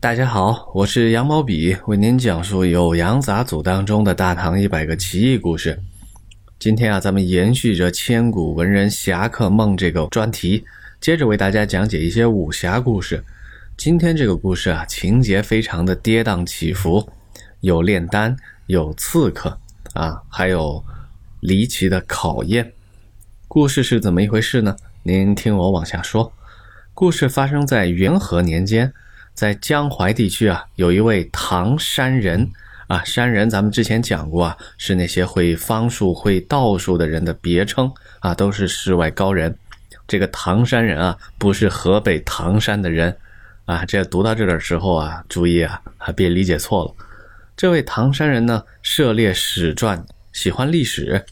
大家好，我是羊毛笔，为您讲述《酉阳杂俎》当中的大唐一百个奇异故事。今天啊，咱们延续着千古文人侠客梦这个专题，接着为大家讲解一些武侠故事。今天这个故事啊，情节非常的跌宕起伏，有炼丹，有刺客啊，还有离奇的考验。故事是怎么一回事呢？您听我往下说。故事发生在元和年间。在江淮地区啊，有一位唐山人啊，山人咱们之前讲过啊，是那些会方术、会道术的人的别称啊，都是世外高人。这个唐山人啊，不是河北唐山的人啊。这读到这的时候啊，注意啊，别理解错了。这位唐山人呢，涉猎史传，喜欢历史，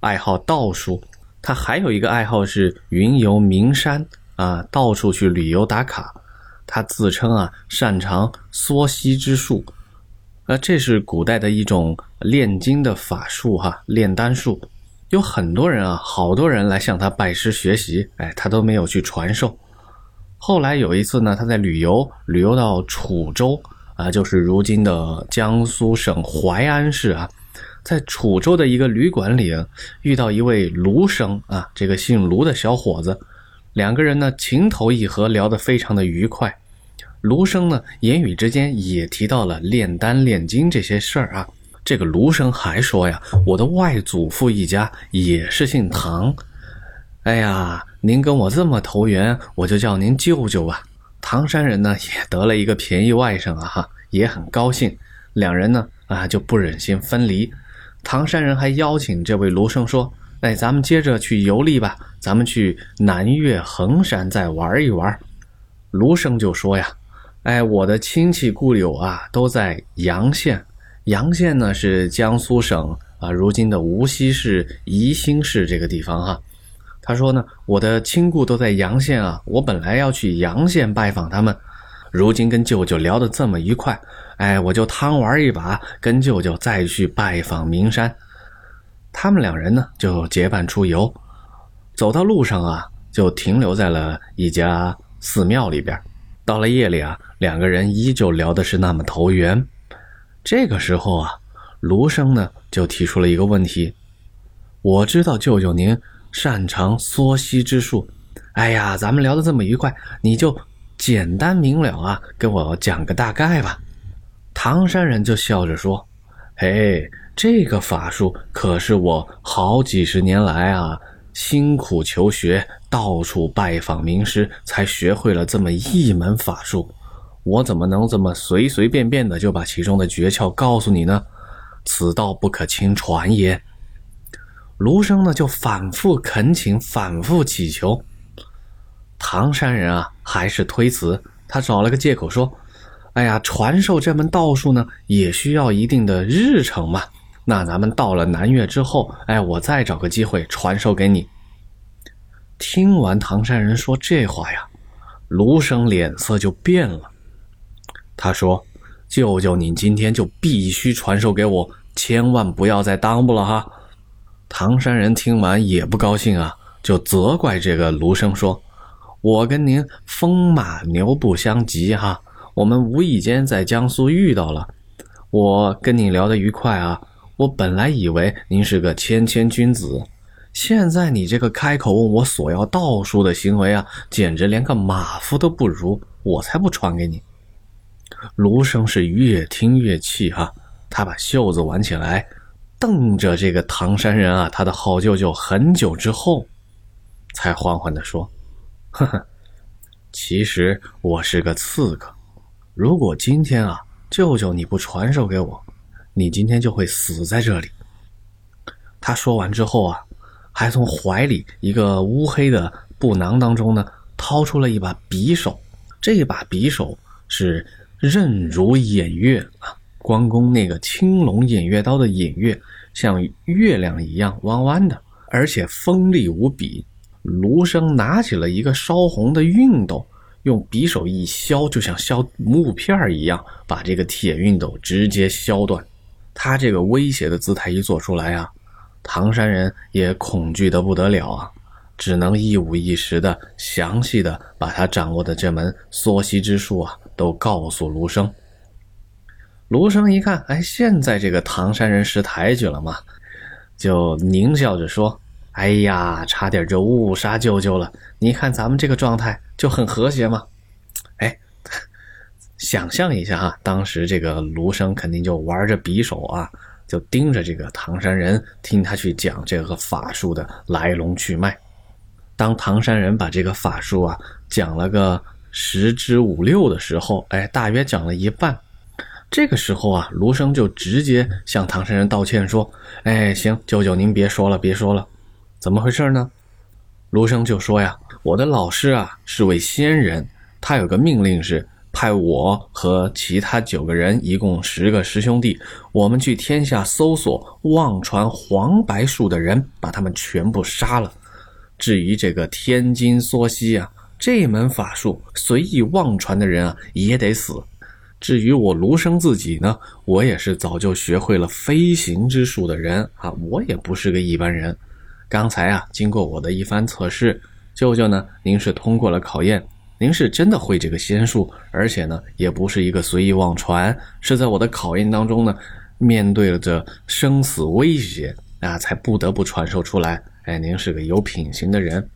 爱好道术。他还有一个爱好是云游名山啊，到处去旅游打卡。他自称啊，擅长缩吸之术，呃，这是古代的一种炼金的法术哈，炼丹术。有很多人啊，好多人来向他拜师学习，哎，他都没有去传授。后来有一次呢，他在旅游，旅游到楚州啊，就是如今的江苏省淮安市啊，在楚州的一个旅馆里，遇到一位卢生啊，这个姓卢的小伙子。两个人呢情投意合，聊得非常的愉快。卢生呢言语之间也提到了炼丹炼金这些事儿啊。这个卢生还说呀，我的外祖父一家也是姓唐。哎呀，您跟我这么投缘，我就叫您舅舅吧。唐山人呢也得了一个便宜外甥啊，哈，也很高兴。两人呢啊就不忍心分离。唐山人还邀请这位卢生说。哎，咱们接着去游历吧。咱们去南岳衡山再玩一玩。卢生就说呀：“哎，我的亲戚故友啊，都在阳县。阳县呢是江苏省啊，如今的无锡市宜兴市这个地方哈。他说呢，我的亲故都在阳县啊。我本来要去阳县拜访他们，如今跟舅舅聊得这么愉快，哎，我就贪玩一把，跟舅舅再去拜访名山。”他们两人呢，就结伴出游，走到路上啊，就停留在了一家寺庙里边。到了夜里啊，两个人依旧聊的是那么投缘。这个时候啊，卢生呢就提出了一个问题：“我知道舅舅您擅长缩吸之术，哎呀，咱们聊得这么愉快，你就简单明了啊，跟我讲个大概吧。”唐山人就笑着说：“嘿。”这个法术可是我好几十年来啊，辛苦求学，到处拜访名师，才学会了这么一门法术。我怎么能这么随随便便的就把其中的诀窍告诉你呢？此道不可轻传也。卢生呢，就反复恳请，反复乞求。唐山人啊，还是推辞。他找了个借口说：“哎呀，传授这门道术呢，也需要一定的日程嘛。”那咱们到了南岳之后，哎，我再找个机会传授给你。听完唐山人说这话呀，卢生脸色就变了。他说：“舅舅，你今天就必须传授给我，千万不要再耽误了哈。”唐山人听完也不高兴啊，就责怪这个卢生说：“我跟您风马牛不相及哈，我们无意间在江苏遇到了，我跟你聊得愉快啊。”我本来以为您是个谦谦君子，现在你这个开口问我索要道术的行为啊，简直连个马夫都不如，我才不传给你。卢生是越听越气哈，他把袖子挽起来，瞪着这个唐山人啊，他的好舅舅，很久之后，才缓缓地说：“呵呵，其实我是个刺客，如果今天啊，舅舅你不传授给我。”你今天就会死在这里。他说完之后啊，还从怀里一个乌黑的布囊当中呢，掏出了一把匕首。这把匕首是刃如偃月啊，关公那个青龙偃月刀的偃月，像月亮一样弯弯的，而且锋利无比。卢生拿起了一个烧红的熨斗，用匕首一削，就像削木片一样，把这个铁熨斗直接削断。他这个威胁的姿态一做出来啊，唐山人也恐惧的不得了啊，只能一五一十的详细的把他掌握的这门缩息之术啊都告诉卢生。卢生一看，哎，现在这个唐山人识抬举了嘛，就狞笑着说：“哎呀，差点就误杀舅舅了。你看咱们这个状态就很和谐嘛。”哎，想象一下哈，当时这个卢生肯定就玩着匕首啊，就盯着这个唐山人，听他去讲这个法术的来龙去脉。当唐山人把这个法术啊讲了个十之五六的时候，哎，大约讲了一半。这个时候啊，卢生就直接向唐山人道歉说：“哎，行，舅舅您别说了，别说了，怎么回事呢？”卢生就说呀：“我的老师啊是位仙人，他有个命令是派我和其他九个人，一共十个师兄弟，我们去天下搜索忘传黄白术的人，把他们全部杀了。至于这个天津缩西啊，这门法术随意忘传的人啊，也得死。”至于我卢生自己呢，我也是早就学会了飞行之术的人啊，我也不是个一般人。刚才啊，经过我的一番测试，舅舅呢，您是通过了考验，您是真的会这个仙术，而且呢，也不是一个随意妄传，是在我的考验当中呢，面对着生死威胁啊，才不得不传授出来。哎，您是个有品行的人。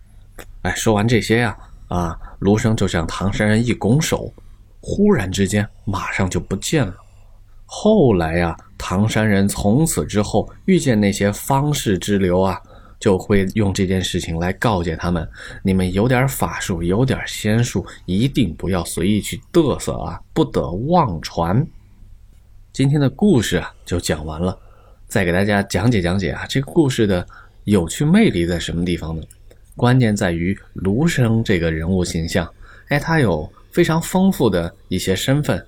哎，说完这些呀，啊，卢生就向唐山人一拱手。忽然之间，马上就不见了。后来呀，唐山人从此之后遇见那些方士之流啊，就会用这件事情来告诫他们：你们有点法术，有点仙术，一定不要随意去嘚瑟啊，不得妄传。今天的故事啊，就讲完了。再给大家讲解讲解啊，这个故事的有趣魅力在什么地方呢？关键在于卢生这个人物形象。哎，他有。非常丰富的一些身份，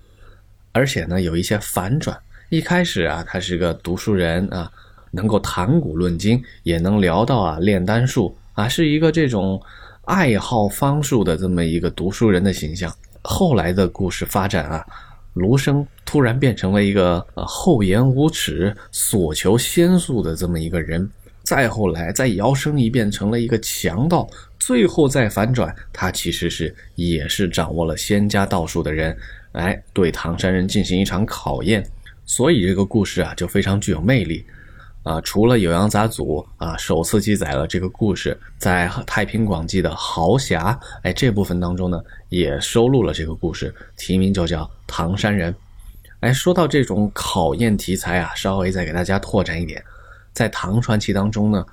而且呢有一些反转。一开始啊，他是个读书人啊，能够谈古论今，也能聊到啊炼丹术啊，是一个这种爱好方术的这么一个读书人的形象。后来的故事发展啊，卢生突然变成了一个呃厚颜无耻、所求仙术的这么一个人。再后来，再摇身一变成了一个强盗。最后再反转，他其实是也是掌握了仙家道术的人，来对唐山人进行一场考验，所以这个故事啊就非常具有魅力，啊，除了《酉阳杂俎》啊首次记载了这个故事，在《太平广记》的豪侠哎这部分当中呢，也收录了这个故事，题名就叫《唐山人》。哎，说到这种考验题材啊，稍微再给大家拓展一点，在唐传奇当中呢。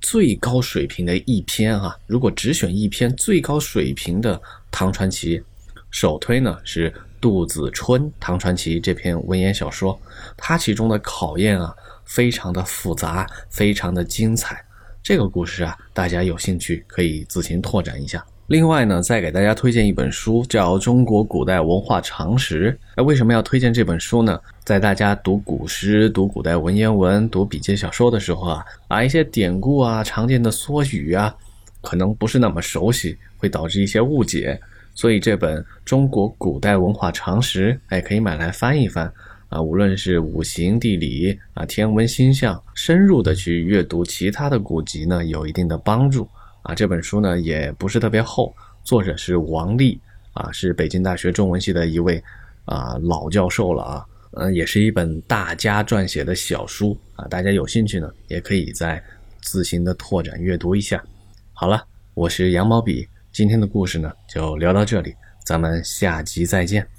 最高水平的一篇啊，如果只选一篇最高水平的唐传奇，首推呢是杜子春《唐传奇》这篇文言小说，它其中的考验啊，非常的复杂，非常的精彩。这个故事啊，大家有兴趣可以自行拓展一下。另外呢，再给大家推荐一本书，叫《中国古代文化常识》。那为什么要推荐这本书呢？在大家读古诗、读古代文言文、读笔记小说的时候啊，啊一些典故啊、常见的缩语啊，可能不是那么熟悉，会导致一些误解。所以这本《中国古代文化常识》，哎，可以买来翻一翻啊。无论是五行、地理啊、天文、星象，深入的去阅读其他的古籍呢，有一定的帮助。啊，这本书呢也不是特别厚，作者是王力啊，是北京大学中文系的一位啊老教授了啊，嗯，也是一本大家撰写的小书啊，大家有兴趣呢，也可以再自行的拓展阅读一下。好了，我是羊毛笔，今天的故事呢就聊到这里，咱们下集再见。